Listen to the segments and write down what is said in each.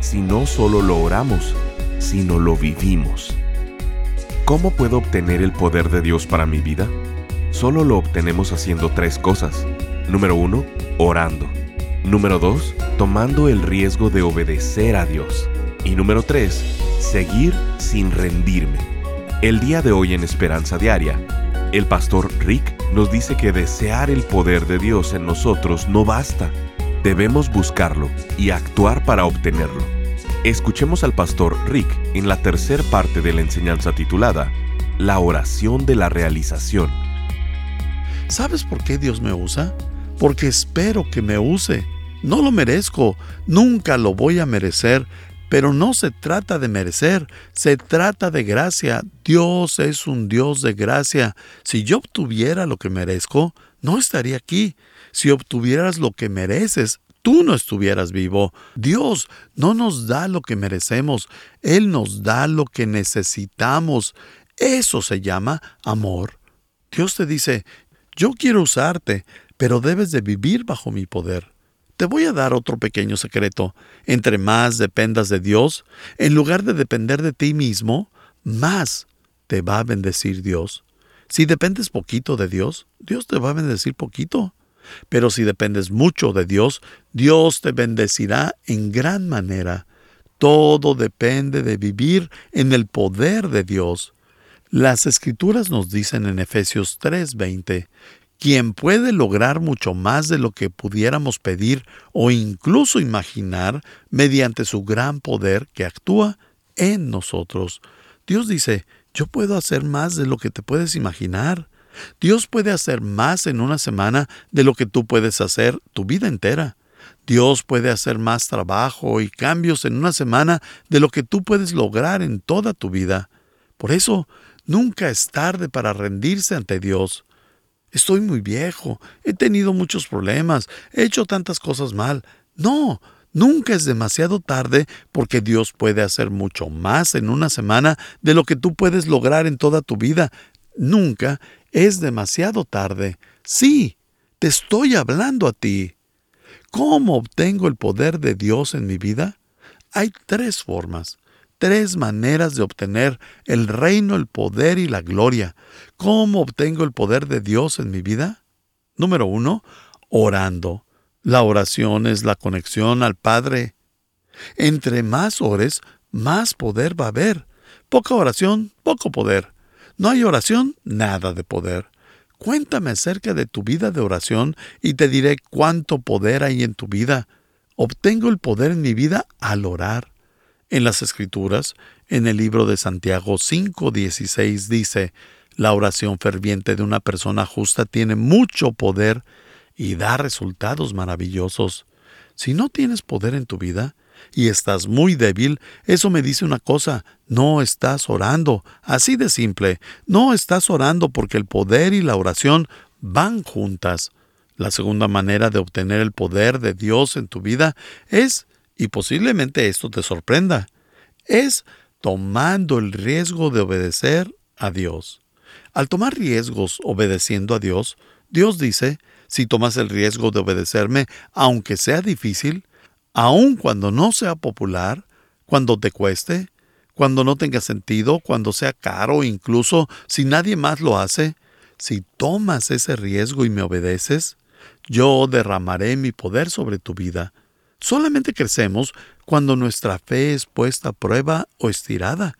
si no solo lo oramos, sino lo vivimos. ¿Cómo puedo obtener el poder de Dios para mi vida? Solo lo obtenemos haciendo tres cosas. Número uno, orando. Número dos, tomando el riesgo de obedecer a Dios. Y número tres, seguir sin rendirme. El día de hoy en Esperanza Diaria, el pastor Rick nos dice que desear el poder de Dios en nosotros no basta. Debemos buscarlo y actuar para obtenerlo. Escuchemos al pastor Rick en la tercera parte de la enseñanza titulada La oración de la realización. ¿Sabes por qué Dios me usa? Porque espero que me use. No lo merezco, nunca lo voy a merecer, pero no se trata de merecer, se trata de gracia. Dios es un Dios de gracia. Si yo obtuviera lo que merezco, no estaría aquí. Si obtuvieras lo que mereces, tú no estuvieras vivo. Dios no nos da lo que merecemos, Él nos da lo que necesitamos. Eso se llama amor. Dios te dice, yo quiero usarte, pero debes de vivir bajo mi poder. Te voy a dar otro pequeño secreto. Entre más dependas de Dios, en lugar de depender de ti mismo, más te va a bendecir Dios. Si dependes poquito de Dios, Dios te va a bendecir poquito. Pero si dependes mucho de Dios, Dios te bendecirá en gran manera. Todo depende de vivir en el poder de Dios. Las escrituras nos dicen en Efesios 3:20, quien puede lograr mucho más de lo que pudiéramos pedir o incluso imaginar mediante su gran poder que actúa en nosotros. Dios dice, yo puedo hacer más de lo que te puedes imaginar. Dios puede hacer más en una semana de lo que tú puedes hacer tu vida entera. Dios puede hacer más trabajo y cambios en una semana de lo que tú puedes lograr en toda tu vida. Por eso, nunca es tarde para rendirse ante Dios. Estoy muy viejo, he tenido muchos problemas, he hecho tantas cosas mal. No, nunca es demasiado tarde porque Dios puede hacer mucho más en una semana de lo que tú puedes lograr en toda tu vida. Nunca es demasiado tarde. Sí, te estoy hablando a ti. ¿Cómo obtengo el poder de Dios en mi vida? Hay tres formas tres maneras de obtener el reino, el poder y la gloria. ¿Cómo obtengo el poder de Dios en mi vida? Número uno, orando. La oración es la conexión al Padre. Entre más ores, más poder va a haber. Poca oración, poco poder. No hay oración, nada de poder. Cuéntame acerca de tu vida de oración y te diré cuánto poder hay en tu vida. Obtengo el poder en mi vida al orar. En las Escrituras, en el libro de Santiago 5:16 dice, la oración ferviente de una persona justa tiene mucho poder y da resultados maravillosos. Si no tienes poder en tu vida y estás muy débil, eso me dice una cosa, no estás orando, así de simple, no estás orando porque el poder y la oración van juntas. La segunda manera de obtener el poder de Dios en tu vida es y posiblemente esto te sorprenda, es tomando el riesgo de obedecer a Dios. Al tomar riesgos obedeciendo a Dios, Dios dice, si tomas el riesgo de obedecerme, aunque sea difícil, aun cuando no sea popular, cuando te cueste, cuando no tenga sentido, cuando sea caro, incluso si nadie más lo hace, si tomas ese riesgo y me obedeces, yo derramaré mi poder sobre tu vida Solamente crecemos cuando nuestra fe es puesta a prueba o estirada,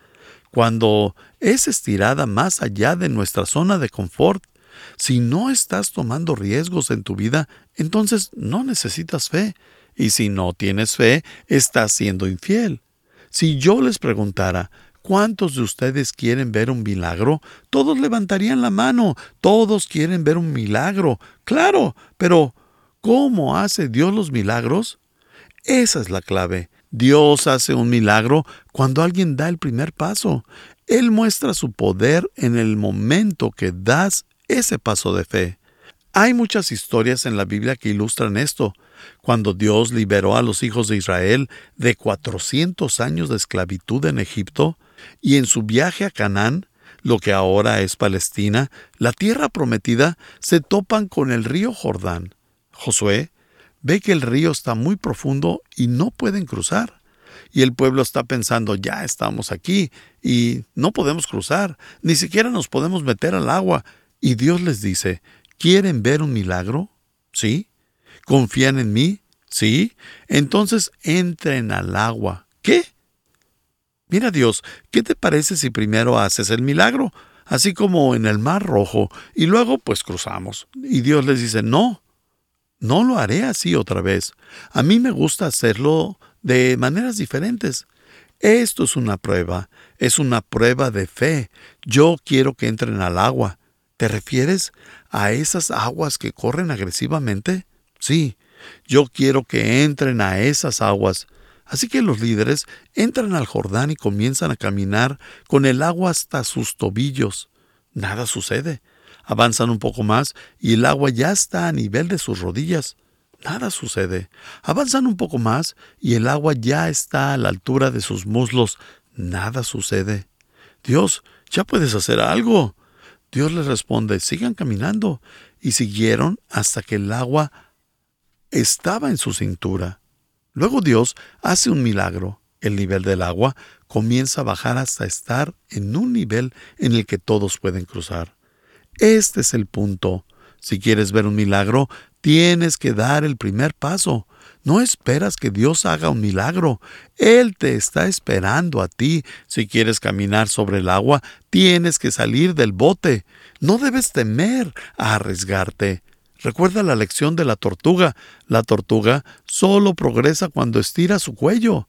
cuando es estirada más allá de nuestra zona de confort. Si no estás tomando riesgos en tu vida, entonces no necesitas fe. Y si no tienes fe, estás siendo infiel. Si yo les preguntara, ¿cuántos de ustedes quieren ver un milagro? Todos levantarían la mano. Todos quieren ver un milagro. Claro, pero ¿cómo hace Dios los milagros? Esa es la clave. Dios hace un milagro cuando alguien da el primer paso. Él muestra su poder en el momento que das ese paso de fe. Hay muchas historias en la Biblia que ilustran esto. Cuando Dios liberó a los hijos de Israel de 400 años de esclavitud en Egipto y en su viaje a Canaán, lo que ahora es Palestina, la tierra prometida, se topan con el río Jordán. Josué ve que el río está muy profundo y no pueden cruzar. Y el pueblo está pensando, ya estamos aquí y no podemos cruzar, ni siquiera nos podemos meter al agua. Y Dios les dice, ¿quieren ver un milagro? ¿Sí? ¿Confían en mí? ¿Sí? Entonces entren al agua. ¿Qué? Mira Dios, ¿qué te parece si primero haces el milagro, así como en el Mar Rojo, y luego pues cruzamos? Y Dios les dice, no, no lo haré así otra vez. A mí me gusta hacerlo de maneras diferentes. Esto es una prueba, es una prueba de fe. Yo quiero que entren al agua. ¿Te refieres a esas aguas que corren agresivamente? Sí, yo quiero que entren a esas aguas. Así que los líderes entran al Jordán y comienzan a caminar con el agua hasta sus tobillos. Nada sucede. Avanzan un poco más y el agua ya está a nivel de sus rodillas. Nada sucede. Avanzan un poco más y el agua ya está a la altura de sus muslos. Nada sucede. Dios, ya puedes hacer algo. Dios les responde, sigan caminando. Y siguieron hasta que el agua estaba en su cintura. Luego Dios hace un milagro. El nivel del agua comienza a bajar hasta estar en un nivel en el que todos pueden cruzar. Este es el punto. Si quieres ver un milagro, tienes que dar el primer paso. No esperas que Dios haga un milagro. Él te está esperando a ti. Si quieres caminar sobre el agua, tienes que salir del bote. No debes temer a arriesgarte. Recuerda la lección de la tortuga. La tortuga solo progresa cuando estira su cuello.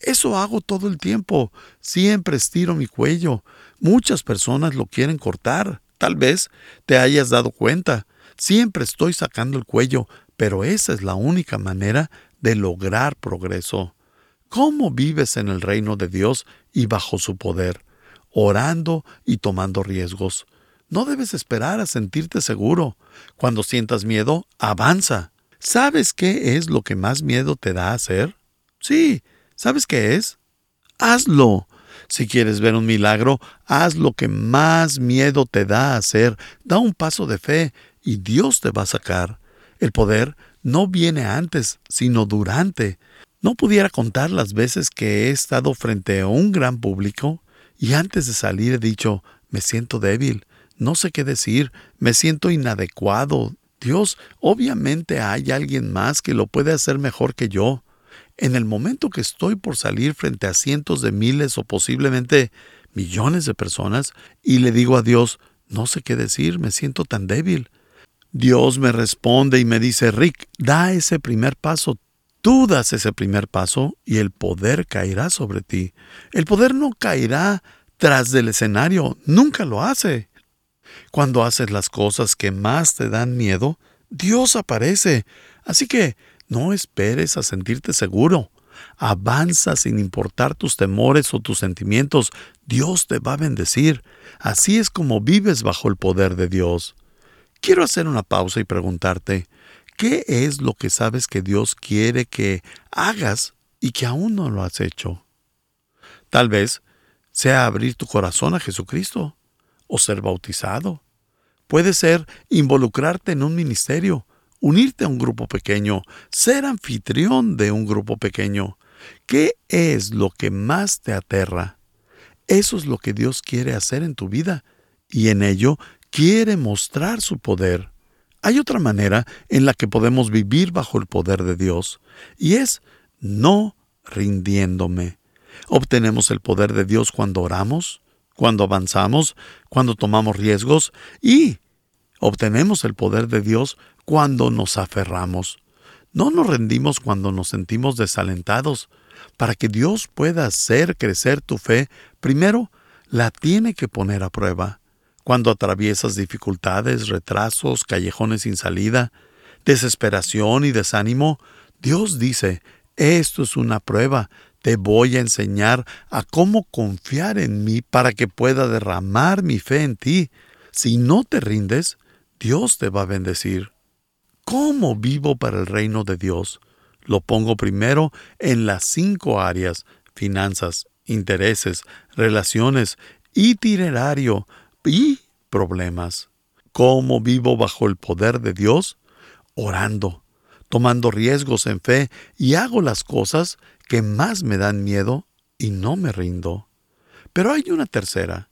Eso hago todo el tiempo. Siempre estiro mi cuello. Muchas personas lo quieren cortar. Tal vez te hayas dado cuenta. Siempre estoy sacando el cuello, pero esa es la única manera de lograr progreso. ¿Cómo vives en el reino de Dios y bajo su poder? Orando y tomando riesgos. No debes esperar a sentirte seguro. Cuando sientas miedo, avanza. ¿Sabes qué es lo que más miedo te da hacer? Sí, ¿sabes qué es? Hazlo. Si quieres ver un milagro, haz lo que más miedo te da hacer. Da un paso de fe y Dios te va a sacar. El poder no viene antes, sino durante. No pudiera contar las veces que he estado frente a un gran público y antes de salir he dicho, me siento débil, no sé qué decir, me siento inadecuado. Dios, obviamente hay alguien más que lo puede hacer mejor que yo. En el momento que estoy por salir frente a cientos de miles o posiblemente millones de personas y le digo a Dios, no sé qué decir, me siento tan débil. Dios me responde y me dice, Rick, da ese primer paso. Tú das ese primer paso y el poder caerá sobre ti. El poder no caerá tras del escenario, nunca lo hace. Cuando haces las cosas que más te dan miedo, Dios aparece. Así que no esperes a sentirte seguro. Avanza sin importar tus temores o tus sentimientos. Dios te va a bendecir. Así es como vives bajo el poder de Dios. Quiero hacer una pausa y preguntarte, ¿qué es lo que sabes que Dios quiere que hagas y que aún no lo has hecho? Tal vez sea abrir tu corazón a Jesucristo o ser bautizado. Puede ser involucrarte en un ministerio unirte a un grupo pequeño, ser anfitrión de un grupo pequeño. ¿Qué es lo que más te aterra? Eso es lo que Dios quiere hacer en tu vida y en ello quiere mostrar su poder. Hay otra manera en la que podemos vivir bajo el poder de Dios y es no rindiéndome. Obtenemos el poder de Dios cuando oramos, cuando avanzamos, cuando tomamos riesgos y obtenemos el poder de Dios cuando nos aferramos. No nos rendimos cuando nos sentimos desalentados. Para que Dios pueda hacer crecer tu fe, primero la tiene que poner a prueba. Cuando atraviesas dificultades, retrasos, callejones sin salida, desesperación y desánimo, Dios dice, Esto es una prueba. Te voy a enseñar a cómo confiar en mí para que pueda derramar mi fe en ti. Si no te rindes, Dios te va a bendecir. ¿Cómo vivo para el reino de Dios? Lo pongo primero en las cinco áreas, finanzas, intereses, relaciones, itinerario y problemas. ¿Cómo vivo bajo el poder de Dios? Orando, tomando riesgos en fe y hago las cosas que más me dan miedo y no me rindo. Pero hay una tercera.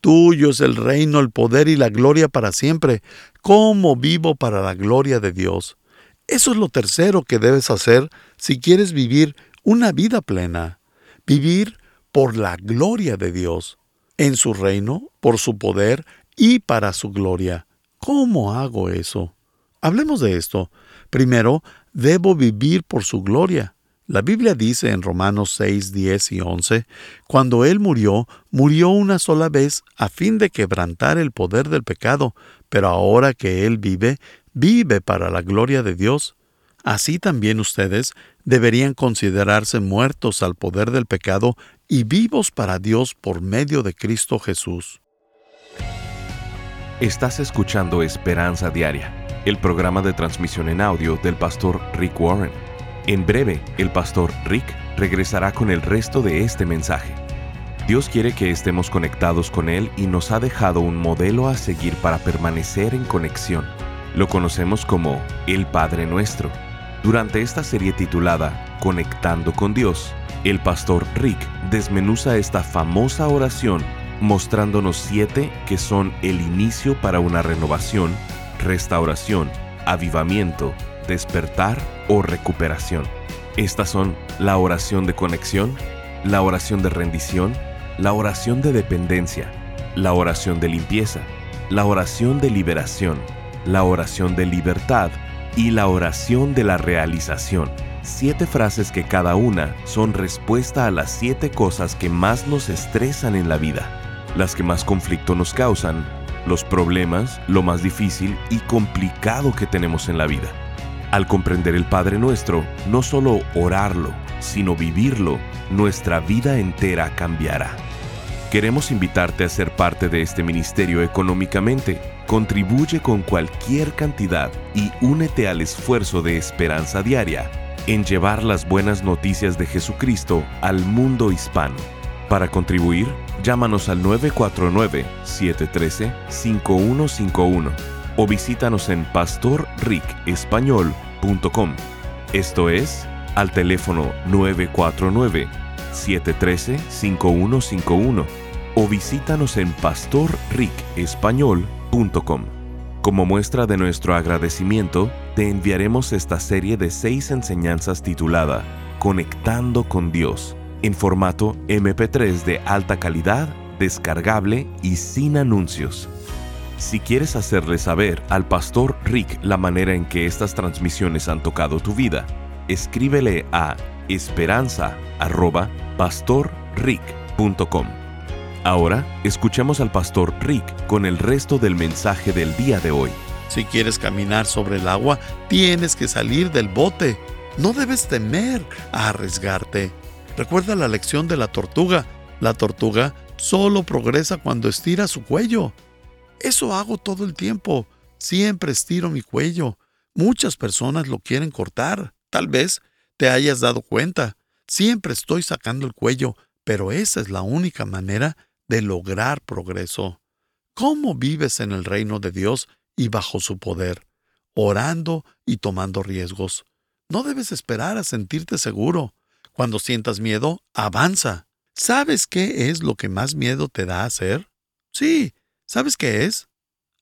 Tuyo es el reino, el poder y la gloria para siempre. ¿Cómo vivo para la gloria de Dios? Eso es lo tercero que debes hacer si quieres vivir una vida plena. Vivir por la gloria de Dios, en su reino, por su poder y para su gloria. ¿Cómo hago eso? Hablemos de esto. Primero, debo vivir por su gloria. La Biblia dice en Romanos 6, 10 y 11, cuando Él murió, murió una sola vez a fin de quebrantar el poder del pecado, pero ahora que Él vive, vive para la gloria de Dios. Así también ustedes deberían considerarse muertos al poder del pecado y vivos para Dios por medio de Cristo Jesús. Estás escuchando Esperanza Diaria, el programa de transmisión en audio del pastor Rick Warren. En breve, el pastor Rick regresará con el resto de este mensaje. Dios quiere que estemos conectados con Él y nos ha dejado un modelo a seguir para permanecer en conexión. Lo conocemos como el Padre Nuestro. Durante esta serie titulada Conectando con Dios, el pastor Rick desmenuza esta famosa oración mostrándonos siete que son el inicio para una renovación, restauración, avivamiento, despertar o recuperación. Estas son la oración de conexión, la oración de rendición, la oración de dependencia, la oración de limpieza, la oración de liberación, la oración de libertad y la oración de la realización. Siete frases que cada una son respuesta a las siete cosas que más nos estresan en la vida, las que más conflicto nos causan, los problemas, lo más difícil y complicado que tenemos en la vida. Al comprender el Padre Nuestro, no solo orarlo, sino vivirlo, nuestra vida entera cambiará. Queremos invitarte a ser parte de este ministerio económicamente. Contribuye con cualquier cantidad y únete al esfuerzo de esperanza diaria en llevar las buenas noticias de Jesucristo al mundo hispano. Para contribuir, llámanos al 949-713-5151 o visítanos en pastorricespañol.com. Esto es al teléfono 949-713-5151 o visítanos en pastorricespañol.com. Como muestra de nuestro agradecimiento, te enviaremos esta serie de seis enseñanzas titulada Conectando con Dios, en formato MP3 de alta calidad, descargable y sin anuncios. Si quieres hacerle saber al pastor Rick la manera en que estas transmisiones han tocado tu vida, escríbele a esperanza.pastorrick.com. Ahora escuchemos al pastor Rick con el resto del mensaje del día de hoy. Si quieres caminar sobre el agua, tienes que salir del bote. No debes temer a arriesgarte. Recuerda la lección de la tortuga. La tortuga solo progresa cuando estira su cuello. Eso hago todo el tiempo. Siempre estiro mi cuello. Muchas personas lo quieren cortar. Tal vez te hayas dado cuenta. Siempre estoy sacando el cuello, pero esa es la única manera de lograr progreso. ¿Cómo vives en el reino de Dios y bajo su poder? Orando y tomando riesgos. No debes esperar a sentirte seguro. Cuando sientas miedo, avanza. ¿Sabes qué es lo que más miedo te da hacer? Sí, ¿Sabes qué es?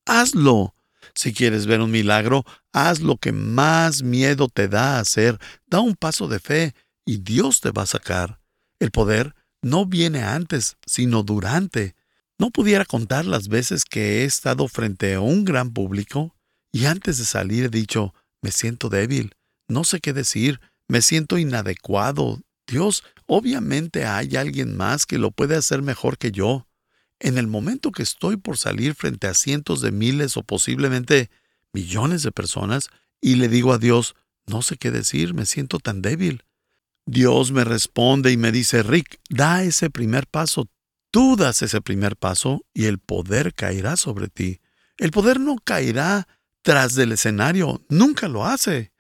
Hazlo. Si quieres ver un milagro, haz lo que más miedo te da hacer. Da un paso de fe y Dios te va a sacar. El poder no viene antes, sino durante. No pudiera contar las veces que he estado frente a un gran público y antes de salir he dicho, me siento débil, no sé qué decir, me siento inadecuado. Dios, obviamente hay alguien más que lo puede hacer mejor que yo. En el momento que estoy por salir frente a cientos de miles o posiblemente millones de personas y le digo a Dios, no sé qué decir, me siento tan débil. Dios me responde y me dice, Rick, da ese primer paso. Tú das ese primer paso y el poder caerá sobre ti. El poder no caerá tras del escenario, nunca lo hace.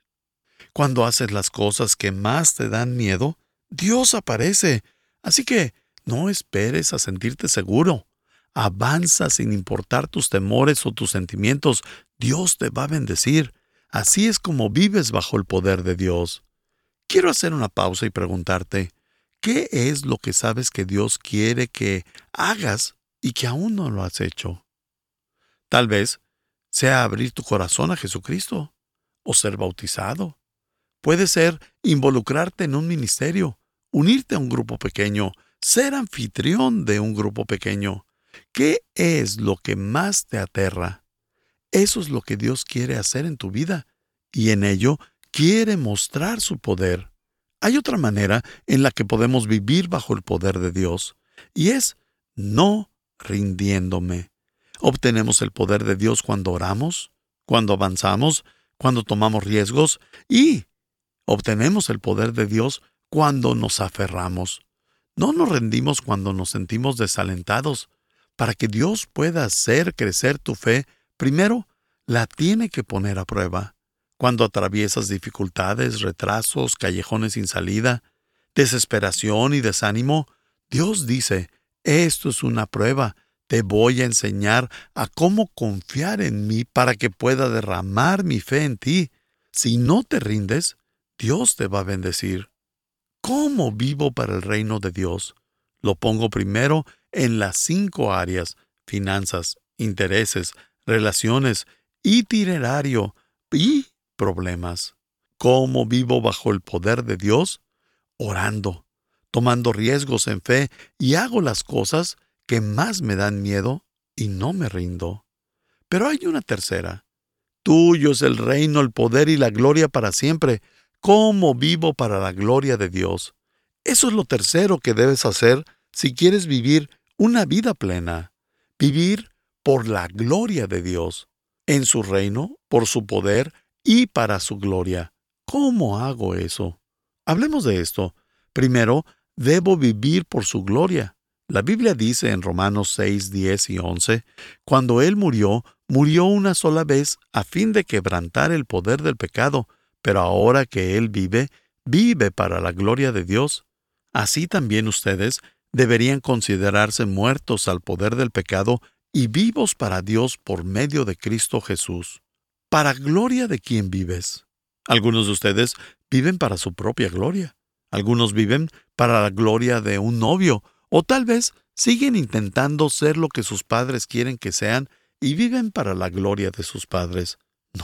Cuando haces las cosas que más te dan miedo, Dios aparece. Así que no esperes a sentirte seguro. Avanza sin importar tus temores o tus sentimientos. Dios te va a bendecir. Así es como vives bajo el poder de Dios. Quiero hacer una pausa y preguntarte, ¿qué es lo que sabes que Dios quiere que hagas y que aún no lo has hecho? Tal vez sea abrir tu corazón a Jesucristo o ser bautizado. Puede ser involucrarte en un ministerio, unirte a un grupo pequeño, ser anfitrión de un grupo pequeño. ¿Qué es lo que más te aterra? Eso es lo que Dios quiere hacer en tu vida y en ello quiere mostrar su poder. Hay otra manera en la que podemos vivir bajo el poder de Dios y es no rindiéndome. Obtenemos el poder de Dios cuando oramos, cuando avanzamos, cuando tomamos riesgos y obtenemos el poder de Dios cuando nos aferramos. No nos rendimos cuando nos sentimos desalentados. Para que Dios pueda hacer crecer tu fe, primero la tiene que poner a prueba. Cuando atraviesas dificultades, retrasos, callejones sin salida, desesperación y desánimo, Dios dice, esto es una prueba, te voy a enseñar a cómo confiar en mí para que pueda derramar mi fe en ti. Si no te rindes, Dios te va a bendecir. ¿Cómo vivo para el reino de Dios? Lo pongo primero en las cinco áreas, finanzas, intereses, relaciones, itinerario y problemas. ¿Cómo vivo bajo el poder de Dios? Orando, tomando riesgos en fe y hago las cosas que más me dan miedo y no me rindo. Pero hay una tercera. Tuyo es el reino, el poder y la gloria para siempre. ¿Cómo vivo para la gloria de Dios? Eso es lo tercero que debes hacer si quieres vivir una vida plena. Vivir por la gloria de Dios, en su reino, por su poder y para su gloria. ¿Cómo hago eso? Hablemos de esto. Primero, debo vivir por su gloria. La Biblia dice en Romanos 6, 10 y 11, cuando Él murió, murió una sola vez a fin de quebrantar el poder del pecado, pero ahora que Él vive, vive para la gloria de Dios. Así también ustedes deberían considerarse muertos al poder del pecado y vivos para Dios por medio de Cristo Jesús. ¿Para gloria de quién vives? Algunos de ustedes viven para su propia gloria. Algunos viven para la gloria de un novio, o tal vez siguen intentando ser lo que sus padres quieren que sean y viven para la gloria de sus padres.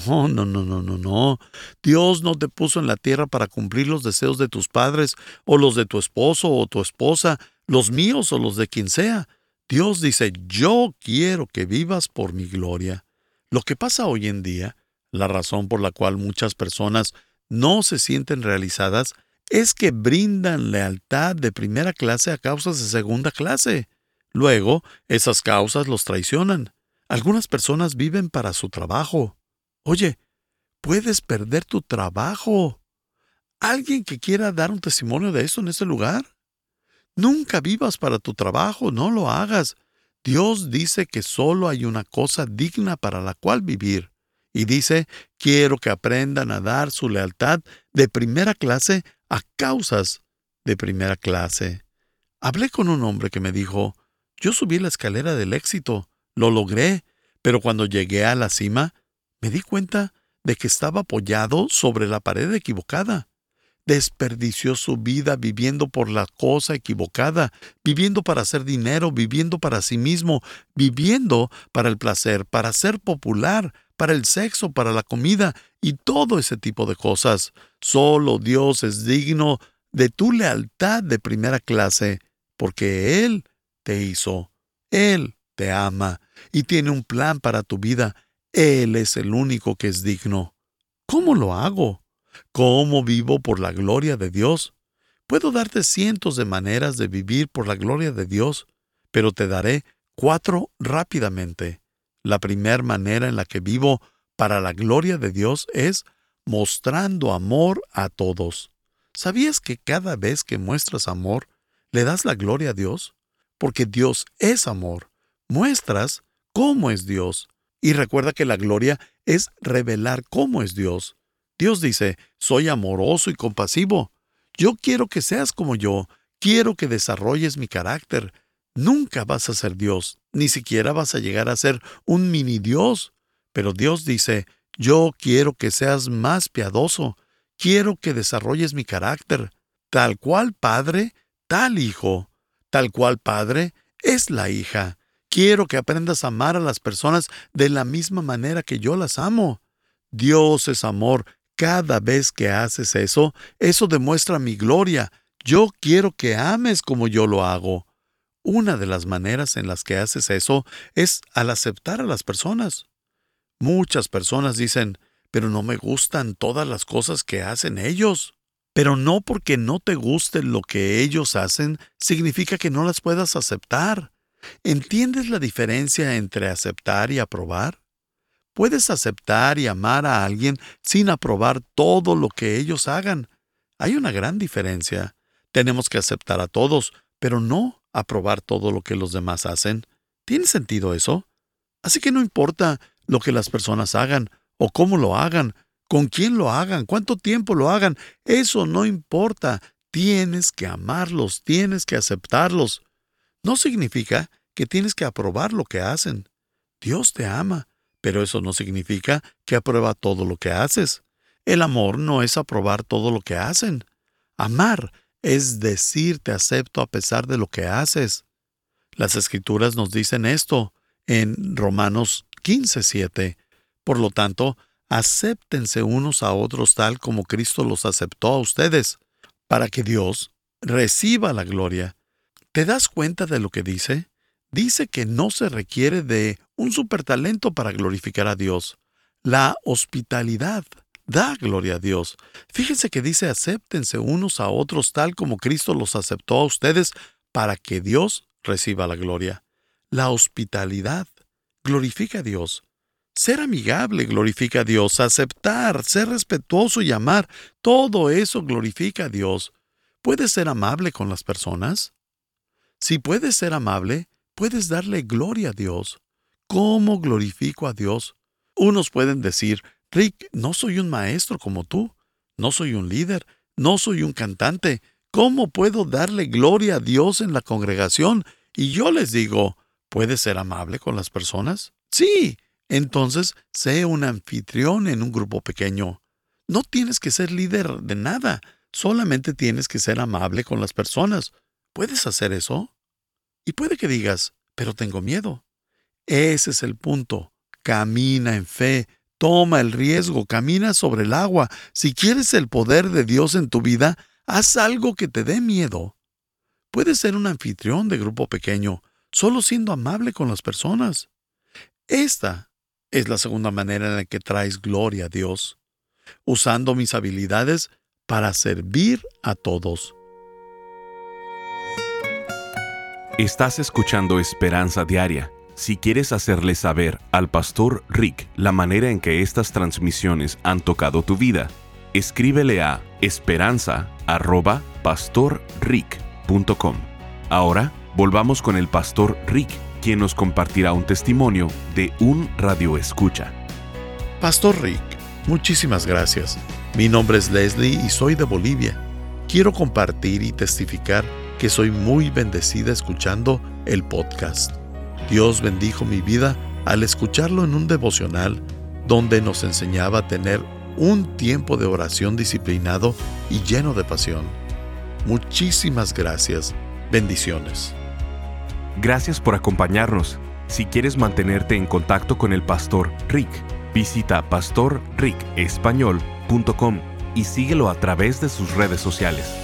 No, no, no, no, no, no. Dios no te puso en la tierra para cumplir los deseos de tus padres, o los de tu esposo o tu esposa, los míos o los de quien sea. Dios dice, yo quiero que vivas por mi gloria. Lo que pasa hoy en día, la razón por la cual muchas personas no se sienten realizadas, es que brindan lealtad de primera clase a causas de segunda clase. Luego, esas causas los traicionan. Algunas personas viven para su trabajo. Oye, puedes perder tu trabajo. ¿Alguien que quiera dar un testimonio de eso en este lugar? Nunca vivas para tu trabajo, no lo hagas. Dios dice que solo hay una cosa digna para la cual vivir. Y dice, quiero que aprendan a dar su lealtad de primera clase a causas de primera clase. Hablé con un hombre que me dijo, yo subí la escalera del éxito, lo logré, pero cuando llegué a la cima, me di cuenta de que estaba apoyado sobre la pared equivocada desperdició su vida viviendo por la cosa equivocada, viviendo para hacer dinero, viviendo para sí mismo, viviendo para el placer, para ser popular, para el sexo, para la comida y todo ese tipo de cosas. Solo Dios es digno de tu lealtad de primera clase, porque Él te hizo, Él te ama y tiene un plan para tu vida. Él es el único que es digno. ¿Cómo lo hago? ¿Cómo vivo por la gloria de Dios? Puedo darte cientos de maneras de vivir por la gloria de Dios, pero te daré cuatro rápidamente. La primera manera en la que vivo para la gloria de Dios es mostrando amor a todos. ¿Sabías que cada vez que muestras amor, le das la gloria a Dios? Porque Dios es amor. Muestras cómo es Dios. Y recuerda que la gloria es revelar cómo es Dios. Dios dice, soy amoroso y compasivo. Yo quiero que seas como yo. Quiero que desarrolles mi carácter. Nunca vas a ser Dios, ni siquiera vas a llegar a ser un mini Dios. Pero Dios dice, yo quiero que seas más piadoso, quiero que desarrolles mi carácter. Tal cual padre, tal hijo. Tal cual padre es la hija. Quiero que aprendas a amar a las personas de la misma manera que yo las amo. Dios es amor. Cada vez que haces eso, eso demuestra mi gloria. Yo quiero que ames como yo lo hago. Una de las maneras en las que haces eso es al aceptar a las personas. Muchas personas dicen, pero no me gustan todas las cosas que hacen ellos. Pero no porque no te guste lo que ellos hacen, significa que no las puedas aceptar. ¿Entiendes la diferencia entre aceptar y aprobar? Puedes aceptar y amar a alguien sin aprobar todo lo que ellos hagan. Hay una gran diferencia. Tenemos que aceptar a todos, pero no aprobar todo lo que los demás hacen. ¿Tiene sentido eso? Así que no importa lo que las personas hagan, o cómo lo hagan, con quién lo hagan, cuánto tiempo lo hagan, eso no importa. Tienes que amarlos, tienes que aceptarlos. No significa que tienes que aprobar lo que hacen. Dios te ama, pero eso no significa que aprueba todo lo que haces. El amor no es aprobar todo lo que hacen. Amar es decir te acepto a pesar de lo que haces. Las escrituras nos dicen esto en Romanos 15:7. Por lo tanto, acéptense unos a otros tal como Cristo los aceptó a ustedes, para que Dios reciba la gloria. ¿Te das cuenta de lo que dice? Dice que no se requiere de un supertalento para glorificar a Dios. La hospitalidad da gloria a Dios. Fíjense que dice acéptense unos a otros tal como Cristo los aceptó a ustedes para que Dios reciba la gloria. La hospitalidad glorifica a Dios. Ser amigable glorifica a Dios. Aceptar, ser respetuoso y amar, todo eso glorifica a Dios. ¿Puedes ser amable con las personas? Si puedes ser amable, puedes darle gloria a Dios. ¿Cómo glorifico a Dios? Unos pueden decir, Rick, no soy un maestro como tú, no soy un líder, no soy un cantante. ¿Cómo puedo darle gloria a Dios en la congregación? Y yo les digo, ¿Puedes ser amable con las personas? Sí. Entonces, sé un anfitrión en un grupo pequeño. No tienes que ser líder de nada, solamente tienes que ser amable con las personas. ¿Puedes hacer eso? Y puede que digas, pero tengo miedo. Ese es el punto. Camina en fe, toma el riesgo, camina sobre el agua. Si quieres el poder de Dios en tu vida, haz algo que te dé miedo. Puedes ser un anfitrión de grupo pequeño, solo siendo amable con las personas. Esta es la segunda manera en la que traes gloria a Dios, usando mis habilidades para servir a todos. Estás escuchando Esperanza Diaria. Si quieres hacerle saber al pastor Rick la manera en que estas transmisiones han tocado tu vida, escríbele a esperanza.pastorrick.com. Ahora Volvamos con el pastor Rick, quien nos compartirá un testimonio de un radio escucha. Pastor Rick, muchísimas gracias. Mi nombre es Leslie y soy de Bolivia. Quiero compartir y testificar que soy muy bendecida escuchando el podcast. Dios bendijo mi vida al escucharlo en un devocional donde nos enseñaba a tener un tiempo de oración disciplinado y lleno de pasión. Muchísimas gracias. Bendiciones. Gracias por acompañarnos. Si quieres mantenerte en contacto con el pastor Rick, visita pastorricespañol.com y síguelo a través de sus redes sociales.